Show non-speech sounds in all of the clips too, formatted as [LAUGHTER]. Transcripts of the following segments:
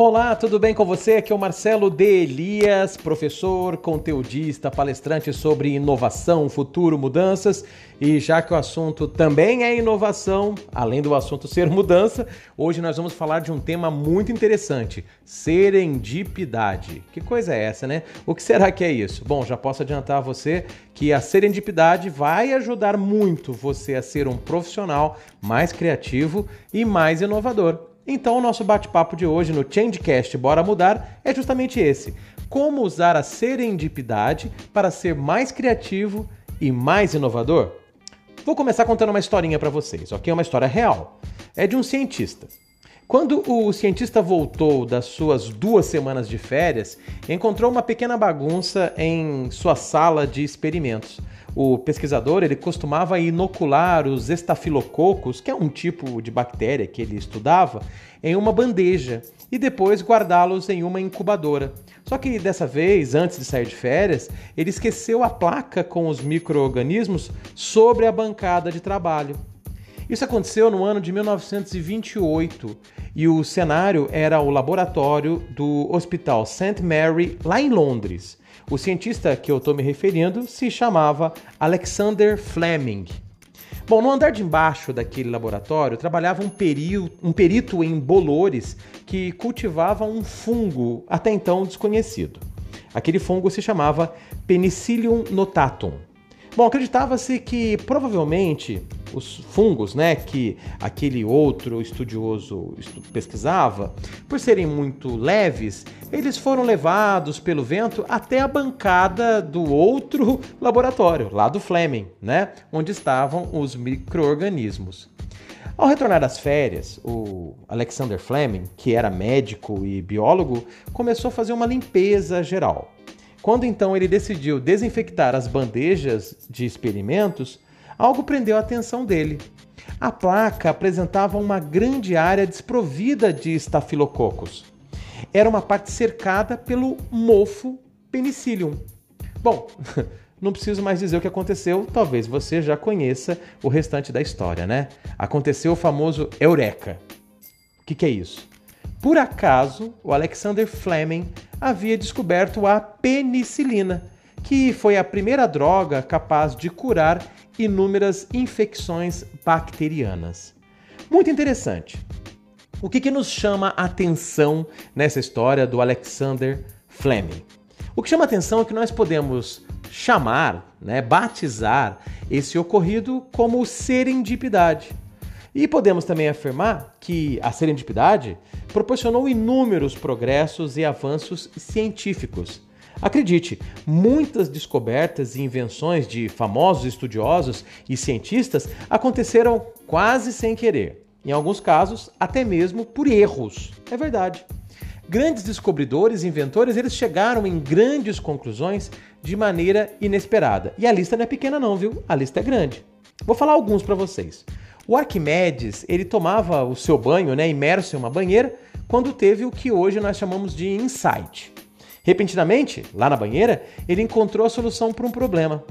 Olá, tudo bem com você? Aqui é o Marcelo de Elias, professor, conteudista, palestrante sobre inovação, futuro, mudanças. E já que o assunto também é inovação, além do assunto ser mudança, hoje nós vamos falar de um tema muito interessante: serendipidade. Que coisa é essa, né? O que será que é isso? Bom, já posso adiantar a você que a serendipidade vai ajudar muito você a ser um profissional mais criativo e mais inovador. Então, o nosso bate-papo de hoje no Changecast Bora Mudar é justamente esse: como usar a serendipidade para ser mais criativo e mais inovador? Vou começar contando uma historinha para vocês, ok? É uma história real. É de um cientista. Quando o cientista voltou das suas duas semanas de férias, encontrou uma pequena bagunça em sua sala de experimentos o pesquisador ele costumava inocular os estafilococos, que é um tipo de bactéria que ele estudava, em uma bandeja e depois guardá-los em uma incubadora. Só que dessa vez, antes de sair de férias, ele esqueceu a placa com os micro-organismos sobre a bancada de trabalho. Isso aconteceu no ano de 1928 e o cenário era o laboratório do Hospital St. Mary, lá em Londres. O cientista que eu estou me referindo se chamava Alexander Fleming. Bom, no andar de embaixo daquele laboratório trabalhava um, perio, um perito em bolores que cultivava um fungo até então desconhecido. Aquele fungo se chamava Penicillium notatum. Bom, acreditava-se que provavelmente os fungos, né, que aquele outro estudioso pesquisava, por serem muito leves, eles foram levados pelo vento até a bancada do outro [LAUGHS] laboratório, lá do Fleming, né, onde estavam os microorganismos. Ao retornar das férias, o Alexander Fleming, que era médico e biólogo, começou a fazer uma limpeza geral. Quando então ele decidiu desinfectar as bandejas de experimentos, algo prendeu a atenção dele. A placa apresentava uma grande área desprovida de estafilococos. Era uma parte cercada pelo mofo penicillium. Bom, [LAUGHS] não preciso mais dizer o que aconteceu, talvez você já conheça o restante da história, né? Aconteceu o famoso Eureka. O que, que é isso? Por acaso, o Alexander Fleming havia descoberto a penicilina, que foi a primeira droga capaz de curar inúmeras infecções bacterianas. Muito interessante. O que, que nos chama a atenção nessa história do Alexander Fleming? O que chama a atenção é que nós podemos chamar, né, batizar esse ocorrido como serendipidade. E podemos também afirmar que a serendipidade proporcionou inúmeros progressos e avanços científicos. Acredite, muitas descobertas e invenções de famosos estudiosos e cientistas aconteceram quase sem querer. Em alguns casos, até mesmo por erros. É verdade. Grandes descobridores e inventores, eles chegaram em grandes conclusões de maneira inesperada. E a lista não é pequena não, viu? A lista é grande. Vou falar alguns para vocês. O Arquimedes, ele tomava o seu banho, né, imerso em uma banheira, quando teve o que hoje nós chamamos de insight. Repentinamente, lá na banheira, ele encontrou a solução para um problema.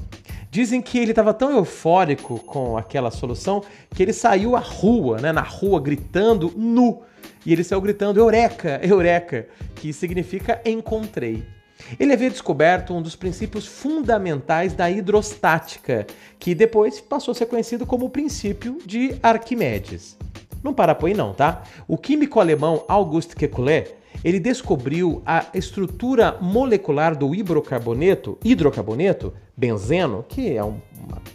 Dizem que ele estava tão eufórico com aquela solução que ele saiu à rua, né, na rua, gritando nu. E ele saiu gritando Eureka, Eureka, que significa encontrei. Ele havia descoberto um dos princípios fundamentais da hidrostática, que depois passou a ser conhecido como o princípio de Arquimedes. Não para por aí não, tá? O químico alemão August Kekulé, ele descobriu a estrutura molecular do hidrocarboneto, hidrocarboneto, benzeno, que é um,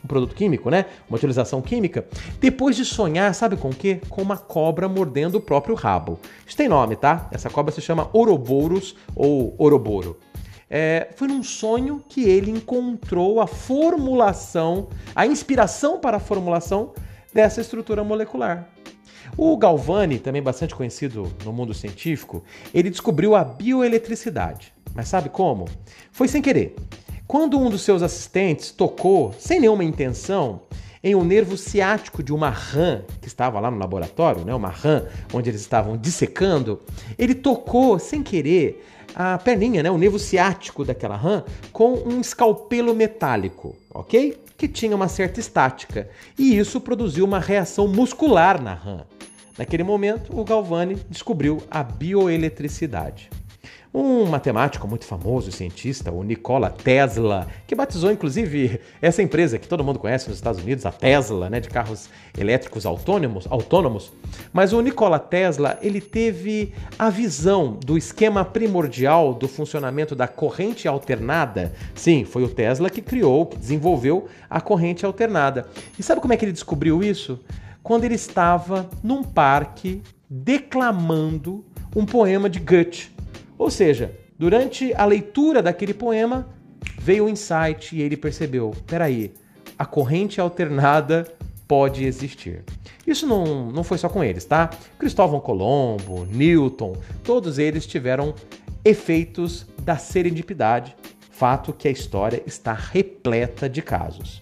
um, produto químico, né? Uma utilização química, depois de sonhar, sabe com o quê? Com uma cobra mordendo o próprio rabo. Isso tem nome, tá? Essa cobra se chama Ouroboros ou Ouroboro é, foi num sonho que ele encontrou a formulação, a inspiração para a formulação dessa estrutura molecular. O Galvani, também bastante conhecido no mundo científico, ele descobriu a bioeletricidade. Mas sabe como? Foi sem querer. Quando um dos seus assistentes tocou, sem nenhuma intenção, em um nervo ciático de uma rã que estava lá no laboratório, né, uma rã onde eles estavam dissecando, ele tocou sem querer a perninha, né, o nervo ciático daquela rã, com um escalpelo metálico, ok? Que tinha uma certa estática. E isso produziu uma reação muscular na rã. Naquele momento, o Galvani descobriu a bioeletricidade. Um matemático muito famoso, cientista, o Nikola Tesla, que batizou inclusive essa empresa que todo mundo conhece nos Estados Unidos, a Tesla, né, de carros elétricos autônomos, autônomos. Mas o Nikola Tesla, ele teve a visão do esquema primordial do funcionamento da corrente alternada. Sim, foi o Tesla que criou, que desenvolveu a corrente alternada. E sabe como é que ele descobriu isso? Quando ele estava num parque declamando um poema de Goethe. Ou seja, durante a leitura daquele poema, veio o insight e ele percebeu: peraí, a corrente alternada pode existir. Isso não, não foi só com eles, tá? Cristóvão Colombo, Newton, todos eles tiveram efeitos da serendipidade, fato que a história está repleta de casos.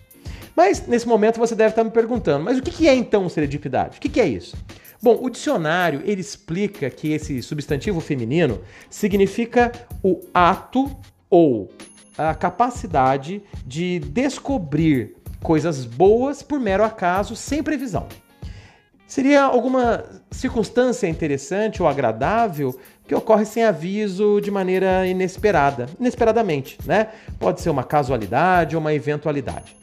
Mas nesse momento você deve estar me perguntando: mas o que é então serendipidade? O que é isso? Bom, o dicionário ele explica que esse substantivo feminino significa o ato ou a capacidade de descobrir coisas boas por mero acaso, sem previsão. Seria alguma circunstância interessante ou agradável que ocorre sem aviso de maneira inesperada, inesperadamente, né? Pode ser uma casualidade ou uma eventualidade.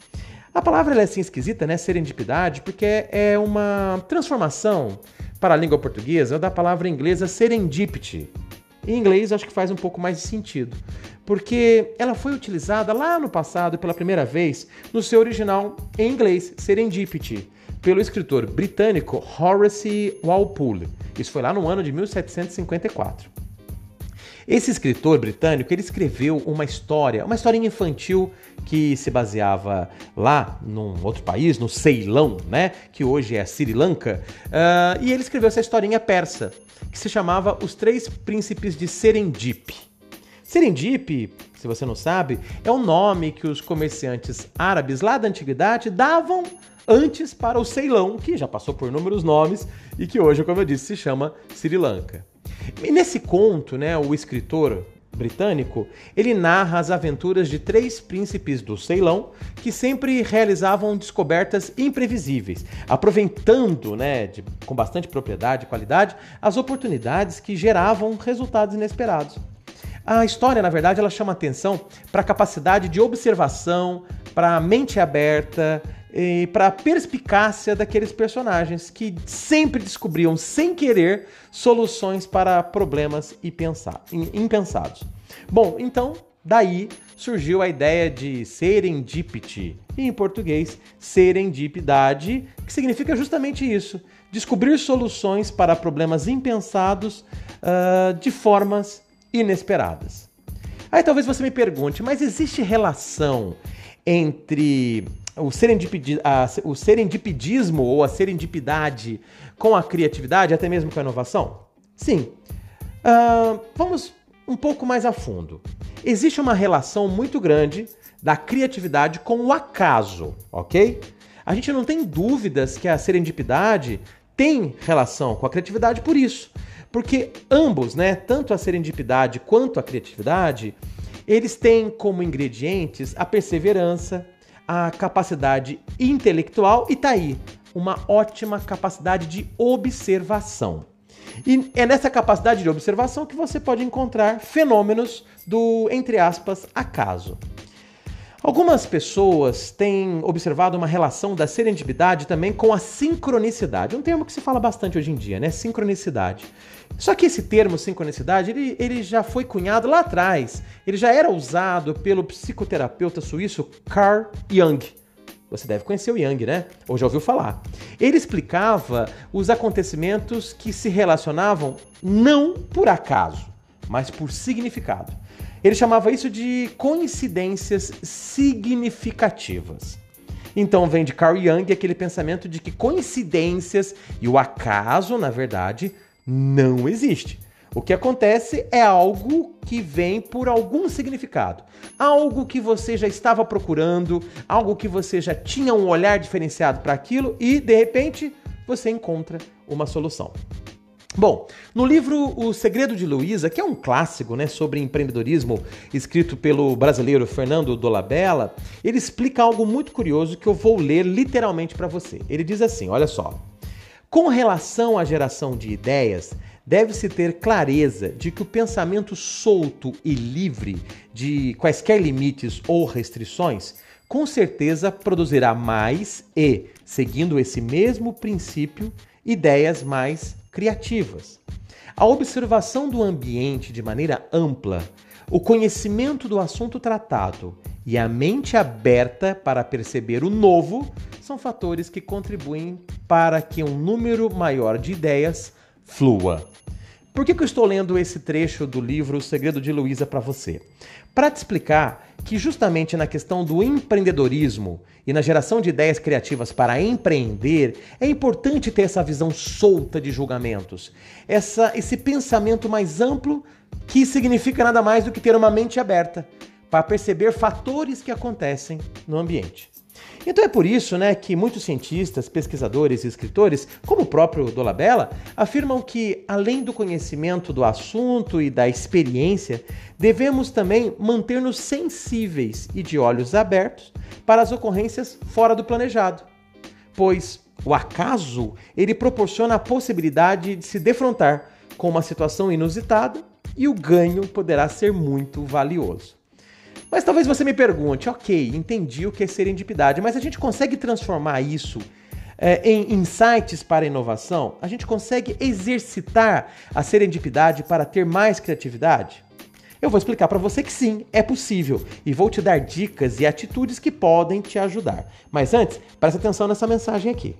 A palavra é assim esquisita, né? Serendipidade, porque é uma transformação para a língua portuguesa da palavra inglesa serendipity. Em inglês acho que faz um pouco mais de sentido, porque ela foi utilizada lá no passado pela primeira vez no seu original em inglês, serendipity, pelo escritor britânico Horace Walpole. Isso foi lá no ano de 1754. Esse escritor britânico, ele escreveu uma história, uma historinha infantil que se baseava lá num outro país, no Ceilão, né, que hoje é Sri Lanka, uh, e ele escreveu essa historinha persa, que se chamava Os Três Príncipes de Serendip. Serendip, se você não sabe, é o nome que os comerciantes árabes lá da antiguidade davam antes para o Ceilão, que já passou por inúmeros nomes e que hoje, como eu disse, se chama Sri Lanka. E nesse conto, né, o escritor britânico, ele narra as aventuras de três príncipes do Ceilão que sempre realizavam descobertas imprevisíveis, aproveitando, né, de, com bastante propriedade e qualidade, as oportunidades que geravam resultados inesperados. A história, na verdade, ela chama atenção para a capacidade de observação, para a mente aberta, para a perspicácia daqueles personagens que sempre descobriam, sem querer, soluções para problemas impensados. Bom, então daí surgiu a ideia de serendipity, e em português, serendipidade, que significa justamente isso: descobrir soluções para problemas impensados uh, de formas inesperadas. Aí talvez você me pergunte, mas existe relação entre o, a, o serendipidismo ou a serendipidade com a criatividade, até mesmo com a inovação? Sim. Uh, vamos um pouco mais a fundo. Existe uma relação muito grande da criatividade com o acaso, ok? A gente não tem dúvidas que a serendipidade tem relação com a criatividade por isso. Porque ambos, né, tanto a serendipidade quanto a criatividade, eles têm como ingredientes a perseverança, a capacidade intelectual e tá aí, uma ótima capacidade de observação. E é nessa capacidade de observação que você pode encontrar fenômenos do, entre aspas, acaso. Algumas pessoas têm observado uma relação da serendipidade também com a sincronicidade, um termo que se fala bastante hoje em dia, né? Sincronicidade. Só que esse termo sincronicidade, ele, ele já foi cunhado lá atrás. Ele já era usado pelo psicoterapeuta suíço Carl Jung. Você deve conhecer o Jung, né? Ou já ouviu falar. Ele explicava os acontecimentos que se relacionavam não por acaso, mas por significado. Ele chamava isso de coincidências significativas. Então vem de Carl Jung aquele pensamento de que coincidências e o acaso, na verdade, não existe. O que acontece é algo que vem por algum significado. Algo que você já estava procurando, algo que você já tinha um olhar diferenciado para aquilo e, de repente, você encontra uma solução. Bom, no livro O Segredo de Luísa, que é um clássico né, sobre empreendedorismo, escrito pelo brasileiro Fernando Dolabella, ele explica algo muito curioso que eu vou ler literalmente para você. Ele diz assim: olha só. Com relação à geração de ideias, deve-se ter clareza de que o pensamento solto e livre de quaisquer limites ou restrições com certeza produzirá mais e, seguindo esse mesmo princípio, ideias mais criativas. A observação do ambiente de maneira ampla, o conhecimento do assunto tratado e a mente aberta para perceber o novo são fatores que contribuem para que um número maior de ideias flua. Por que, que eu estou lendo esse trecho do livro O Segredo de Luísa para você? Para te explicar que, justamente na questão do empreendedorismo e na geração de ideias criativas para empreender, é importante ter essa visão solta de julgamentos, essa, esse pensamento mais amplo que significa nada mais do que ter uma mente aberta para perceber fatores que acontecem no ambiente. Então é por isso né, que muitos cientistas, pesquisadores e escritores, como o próprio Dolabella, afirmam que, além do conhecimento do assunto e da experiência, devemos também manter-nos sensíveis e de olhos abertos para as ocorrências fora do planejado. Pois o acaso ele proporciona a possibilidade de se defrontar com uma situação inusitada e o ganho poderá ser muito valioso. Mas talvez você me pergunte, ok, entendi o que é serendipidade, mas a gente consegue transformar isso é, em insights para inovação? A gente consegue exercitar a serendipidade para ter mais criatividade? Eu vou explicar para você que sim, é possível e vou te dar dicas e atitudes que podem te ajudar. Mas antes, preste atenção nessa mensagem aqui.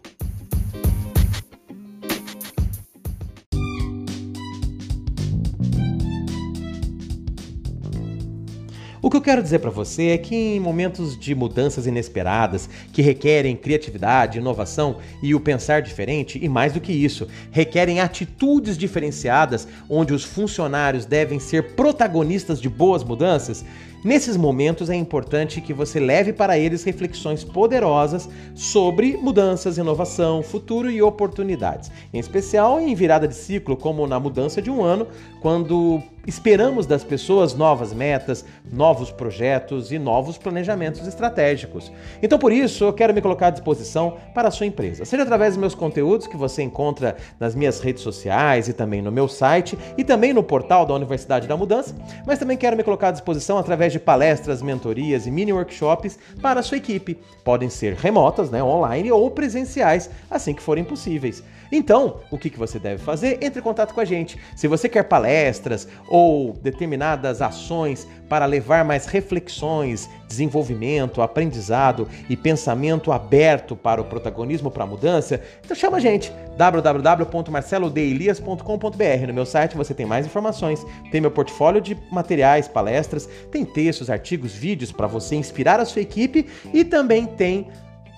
O que eu quero dizer para você é que em momentos de mudanças inesperadas, que requerem criatividade, inovação e o pensar diferente, e mais do que isso, requerem atitudes diferenciadas, onde os funcionários devem ser protagonistas de boas mudanças, Nesses momentos é importante que você leve para eles reflexões poderosas sobre mudanças, inovação, futuro e oportunidades, em especial em virada de ciclo, como na mudança de um ano, quando esperamos das pessoas novas metas, novos projetos e novos planejamentos estratégicos. Então, por isso, eu quero me colocar à disposição para a sua empresa, seja através dos meus conteúdos que você encontra nas minhas redes sociais e também no meu site e também no portal da Universidade da Mudança, mas também quero me colocar à disposição através de palestras, mentorias e mini workshops para a sua equipe. Podem ser remotas, né, online ou presenciais, assim que forem possíveis. Então, o que, que você deve fazer? Entre em contato com a gente. Se você quer palestras ou determinadas ações para levar mais reflexões, desenvolvimento, aprendizado e pensamento aberto para o protagonismo para a mudança, então chama a gente www.marcelodeilias.com.br. No meu site você tem mais informações, tem meu portfólio de materiais, palestras, tem textos, artigos, vídeos para você inspirar a sua equipe e também tem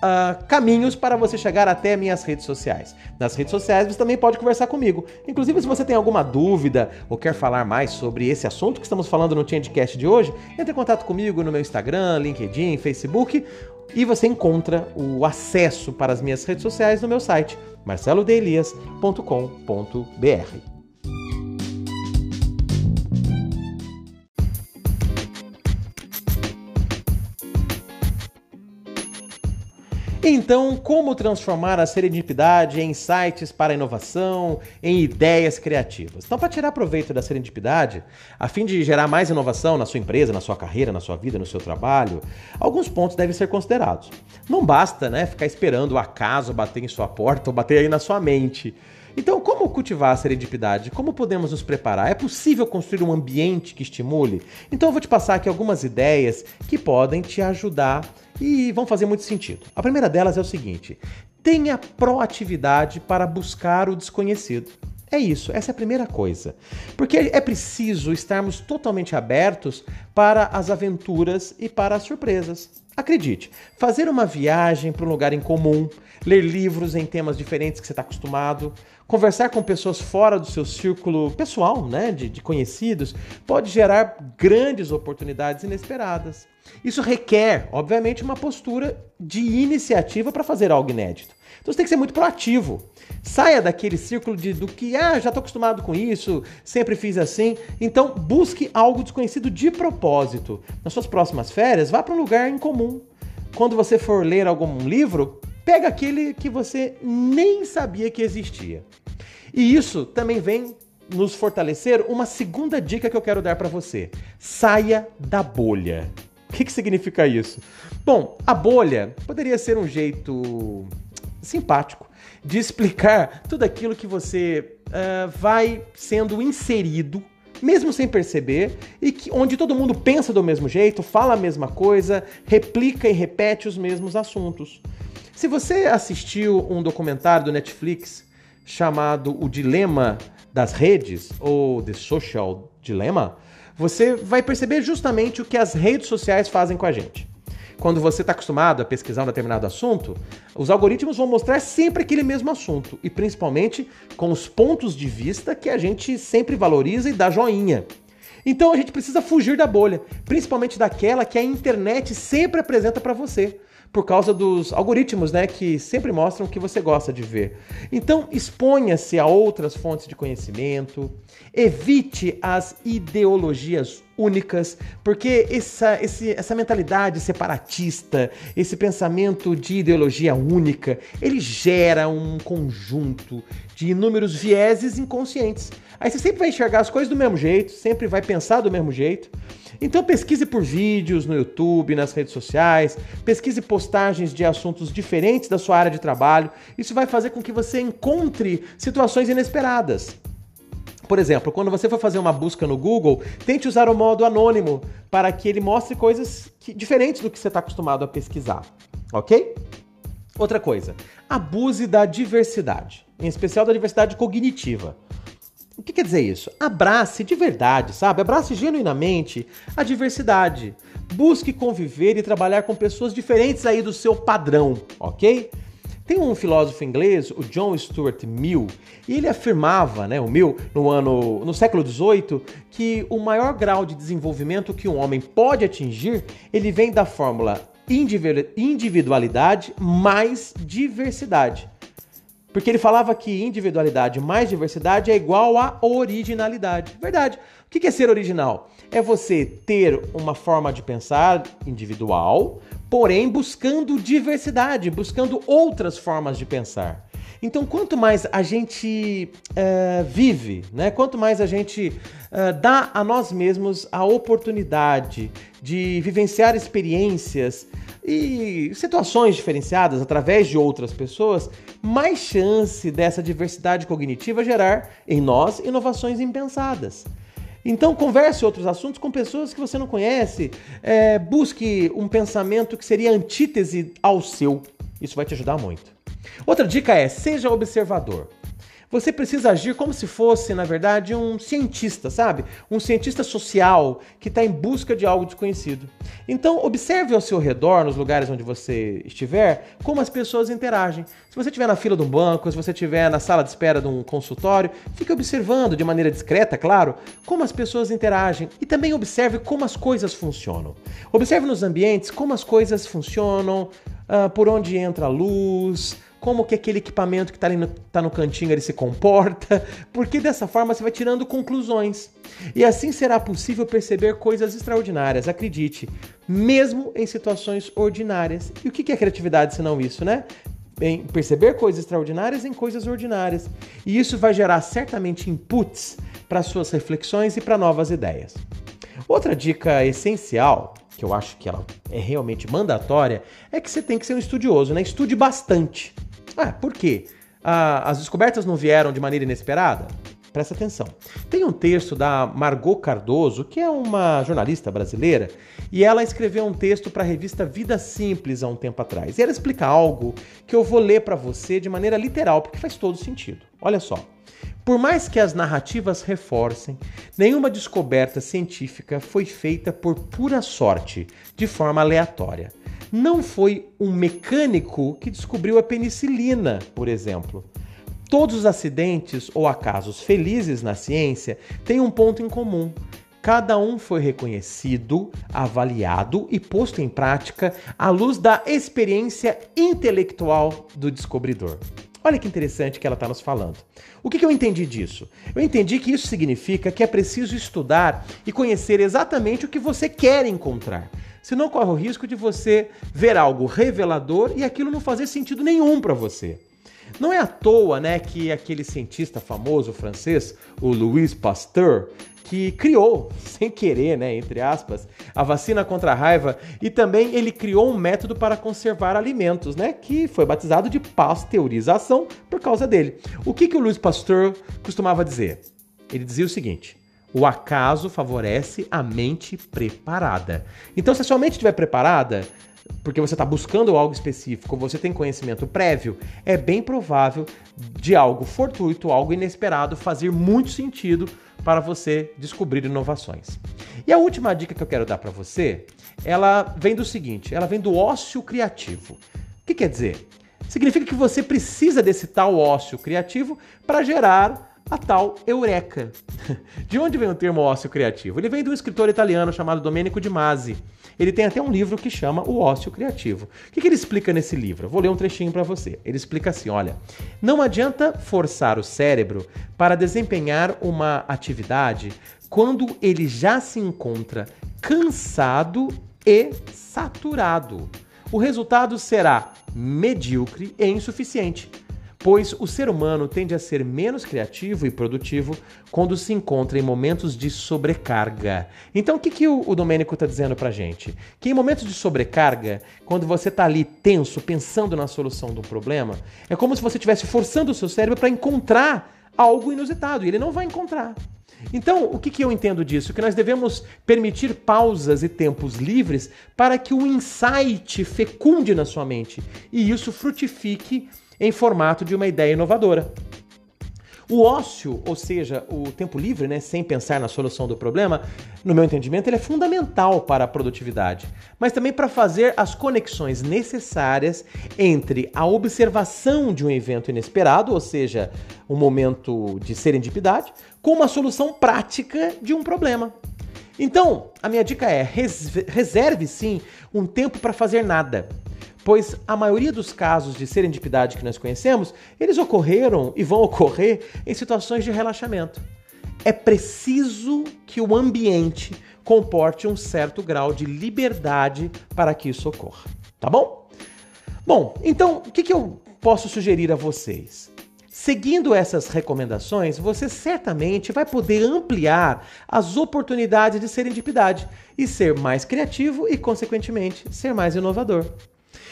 uh, caminhos para você chegar até minhas redes sociais. Nas redes sociais você também pode conversar comigo. Inclusive, se você tem alguma dúvida ou quer falar mais sobre esse assunto que estamos falando no Changecast de hoje, entre em contato comigo no meu Instagram, LinkedIn, Facebook e você encontra o acesso para as minhas redes sociais no meu site marcelodeelias.com.br. Então, como transformar a serendipidade em insights para inovação, em ideias criativas? Então, para tirar proveito da serendipidade, a fim de gerar mais inovação na sua empresa, na sua carreira, na sua vida, no seu trabalho, alguns pontos devem ser considerados. Não basta né, ficar esperando o acaso bater em sua porta ou bater aí na sua mente. Então, como cultivar a serendipidade? Como podemos nos preparar? É possível construir um ambiente que estimule? Então, eu vou te passar aqui algumas ideias que podem te ajudar e vão fazer muito sentido. A primeira delas é o seguinte: tenha proatividade para buscar o desconhecido. É isso, essa é a primeira coisa. Porque é preciso estarmos totalmente abertos para as aventuras e para as surpresas. Acredite, fazer uma viagem para um lugar incomum, ler livros em temas diferentes que você está acostumado, conversar com pessoas fora do seu círculo pessoal, né, de, de conhecidos, pode gerar grandes oportunidades inesperadas. Isso requer, obviamente, uma postura de iniciativa para fazer algo inédito. Então você tem que ser muito proativo. Saia daquele círculo de, do que, ah, já estou acostumado com isso, sempre fiz assim. Então busque algo desconhecido de propósito. Nas suas próximas férias, vá para um lugar incomum. Quando você for ler algum livro, Pega aquele que você nem sabia que existia. E isso também vem nos fortalecer uma segunda dica que eu quero dar para você. Saia da bolha. O que, que significa isso? Bom, a bolha poderia ser um jeito simpático de explicar tudo aquilo que você uh, vai sendo inserido mesmo sem perceber, e que, onde todo mundo pensa do mesmo jeito, fala a mesma coisa, replica e repete os mesmos assuntos. Se você assistiu um documentário do Netflix chamado O Dilema das Redes, ou The Social Dilemma, você vai perceber justamente o que as redes sociais fazem com a gente quando você está acostumado a pesquisar um determinado assunto, os algoritmos vão mostrar sempre aquele mesmo assunto e principalmente com os pontos de vista que a gente sempre valoriza e dá joinha. Então a gente precisa fugir da bolha, principalmente daquela que a internet sempre apresenta para você por causa dos algoritmos, né, que sempre mostram o que você gosta de ver. Então, exponha-se a outras fontes de conhecimento, evite as ideologias únicas, porque essa, esse, essa mentalidade separatista, esse pensamento de ideologia única, ele gera um conjunto de inúmeros vieses inconscientes. Aí você sempre vai enxergar as coisas do mesmo jeito, sempre vai pensar do mesmo jeito. Então pesquise por vídeos no YouTube, nas redes sociais, pesquise postagens de assuntos diferentes da sua área de trabalho. Isso vai fazer com que você encontre situações inesperadas. Por exemplo, quando você for fazer uma busca no Google, tente usar o modo anônimo para que ele mostre coisas que, diferentes do que você está acostumado a pesquisar, ok? Outra coisa, abuse da diversidade, em especial da diversidade cognitiva. O que quer dizer isso? Abrace de verdade, sabe? Abrace genuinamente a diversidade. Busque conviver e trabalhar com pessoas diferentes aí do seu padrão, ok? Tem um filósofo inglês, o John Stuart Mill, e ele afirmava, né, o Mill, no ano, no século XVIII, que o maior grau de desenvolvimento que um homem pode atingir, ele vem da fórmula individualidade mais diversidade. Porque ele falava que individualidade mais diversidade é igual a originalidade. Verdade. O que é ser original? É você ter uma forma de pensar individual, porém buscando diversidade, buscando outras formas de pensar. Então, quanto mais a gente uh, vive, né? quanto mais a gente uh, dá a nós mesmos a oportunidade de vivenciar experiências e situações diferenciadas através de outras pessoas, mais chance dessa diversidade cognitiva gerar em nós inovações impensadas. Então converse outros assuntos com pessoas que você não conhece, é, busque um pensamento que seria antítese ao seu. Isso vai te ajudar muito. Outra dica é seja observador. Você precisa agir como se fosse, na verdade, um cientista, sabe? Um cientista social que está em busca de algo desconhecido. Então, observe ao seu redor, nos lugares onde você estiver, como as pessoas interagem. Se você estiver na fila de um banco, se você estiver na sala de espera de um consultório, fique observando de maneira discreta, claro, como as pessoas interagem e também observe como as coisas funcionam. Observe nos ambientes como as coisas funcionam, uh, por onde entra a luz como que aquele equipamento que está no, tá no cantinho ele se comporta, [LAUGHS] porque dessa forma você vai tirando conclusões. E assim será possível perceber coisas extraordinárias, acredite, mesmo em situações ordinárias. E o que é criatividade se não isso, né? Em perceber coisas extraordinárias em coisas ordinárias. E isso vai gerar certamente inputs para suas reflexões e para novas ideias. Outra dica essencial, que eu acho que ela é realmente mandatória, é que você tem que ser um estudioso, né? Estude bastante. Ah, por quê? Ah, as descobertas não vieram de maneira inesperada? Presta atenção. Tem um texto da Margot Cardoso, que é uma jornalista brasileira, e ela escreveu um texto para a revista Vida Simples há um tempo atrás. E ela explica algo que eu vou ler para você de maneira literal, porque faz todo sentido. Olha só. Por mais que as narrativas reforcem, nenhuma descoberta científica foi feita por pura sorte, de forma aleatória. Não foi um mecânico que descobriu a penicilina, por exemplo. Todos os acidentes ou acasos felizes na ciência têm um ponto em comum. Cada um foi reconhecido, avaliado e posto em prática à luz da experiência intelectual do descobridor. Olha que interessante que ela está nos falando. O que, que, eu entendi disso? Eu entendi que isso significa que é preciso estudar e conhecer exatamente o que você quer encontrar. Senão corre o risco de você ver algo revelador e aquilo não fazer sentido nenhum para você. Não é à toa, né, que aquele cientista famoso francês, o Louis Pasteur, que criou, [LAUGHS] sem querer, né, entre aspas, a vacina contra a raiva e também ele criou um método para conservar alimentos, né, que foi batizado de pasteurização por causa dele. O que que o Louis Pasteur costumava dizer? Ele dizia o seguinte: o acaso favorece a mente preparada. Então, se a sua mente estiver preparada, porque você está buscando algo específico, você tem conhecimento prévio, é bem provável de algo fortuito, algo inesperado fazer muito sentido para você descobrir inovações. E a última dica que eu quero dar para você, ela vem do seguinte, ela vem do ócio criativo. O que quer dizer? Significa que você precisa desse tal ócio criativo para gerar a tal eureka. [LAUGHS] De onde vem o termo ócio criativo? Ele vem de um escritor italiano chamado Domenico de Masi. Ele tem até um livro que chama O Ócio Criativo. O que, ele explica nesse livro? Eu vou ler um trechinho para você. Ele explica assim: olha, não adianta forçar o cérebro para desempenhar uma atividade quando ele já se encontra cansado e saturado. O resultado será medíocre e insuficiente pois o ser humano tende a ser menos criativo e produtivo quando se encontra em momentos de sobrecarga. Então, o que, que o, o Domênico está dizendo para gente? Que em momentos de sobrecarga, quando você está ali tenso, pensando na solução do problema, é como se você estivesse forçando o seu cérebro para encontrar algo inusitado, e ele não vai encontrar. Então, o que, que eu entendo disso? Que nós devemos permitir pausas e tempos livres para que o insight fecunde na sua mente e isso frutifique em formato de uma ideia inovadora. O ócio, ou seja, o tempo livre, né, sem pensar na solução do problema, no meu entendimento, ele é fundamental para a produtividade, mas também para fazer as conexões necessárias entre a observação de um evento inesperado, ou seja, um momento de serendipidade, com uma solução prática de um problema. Então, a minha dica é: reserve sim um tempo para fazer nada pois a maioria dos casos de serendipidade que nós conhecemos, eles ocorreram e vão ocorrer em situações de relaxamento. É preciso que o ambiente comporte um certo grau de liberdade para que isso ocorra, tá bom? Bom, então o que, que eu posso sugerir a vocês? Seguindo essas recomendações, você certamente vai poder ampliar as oportunidades de serendipidade e ser mais criativo e, consequentemente, ser mais inovador.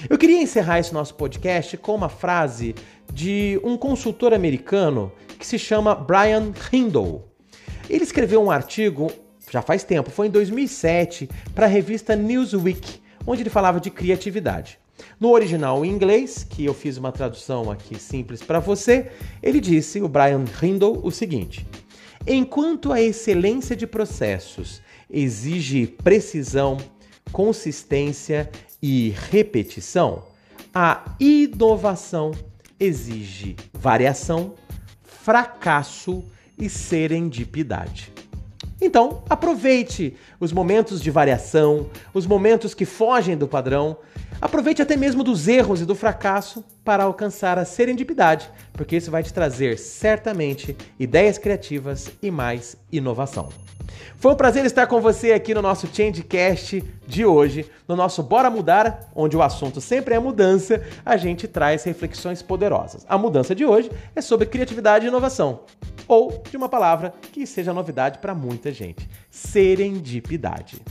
Eu queria encerrar esse nosso podcast com uma frase de um consultor americano que se chama Brian Hindle. Ele escreveu um artigo já faz tempo, foi em 2007, para a revista Newsweek, onde ele falava de criatividade. No original em inglês, que eu fiz uma tradução aqui simples para você, ele disse, o Brian Hindle, o seguinte: Enquanto a excelência de processos exige precisão, consistência e repetição, a inovação exige variação, fracasso e serendipidade. Então, aproveite os momentos de variação, os momentos que fogem do padrão, aproveite até mesmo dos erros e do fracasso para alcançar a serendipidade, porque isso vai te trazer certamente ideias criativas e mais inovação. Foi um prazer estar com você aqui no nosso Changecast de hoje, no nosso Bora Mudar, onde o assunto sempre é mudança, a gente traz reflexões poderosas. A mudança de hoje é sobre criatividade e inovação, ou de uma palavra que seja novidade para muita gente: serendipidade.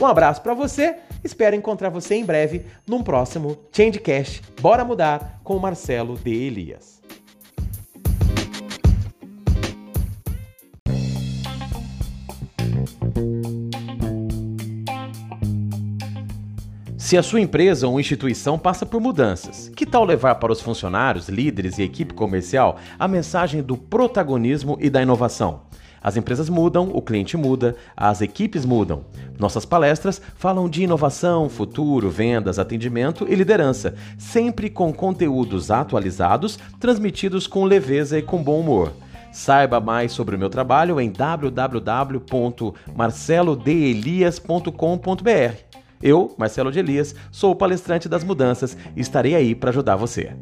Um abraço para você, espero encontrar você em breve num próximo Changecast Bora Mudar com o Marcelo de Elias. Se a sua empresa ou instituição passa por mudanças, que tal levar para os funcionários, líderes e equipe comercial a mensagem do protagonismo e da inovação? As empresas mudam, o cliente muda, as equipes mudam. Nossas palestras falam de inovação, futuro, vendas, atendimento e liderança, sempre com conteúdos atualizados, transmitidos com leveza e com bom humor. Saiba mais sobre o meu trabalho em www.marcelodelias.com.br. Eu, Marcelo de Elias, sou o palestrante das mudanças e estarei aí para ajudar você.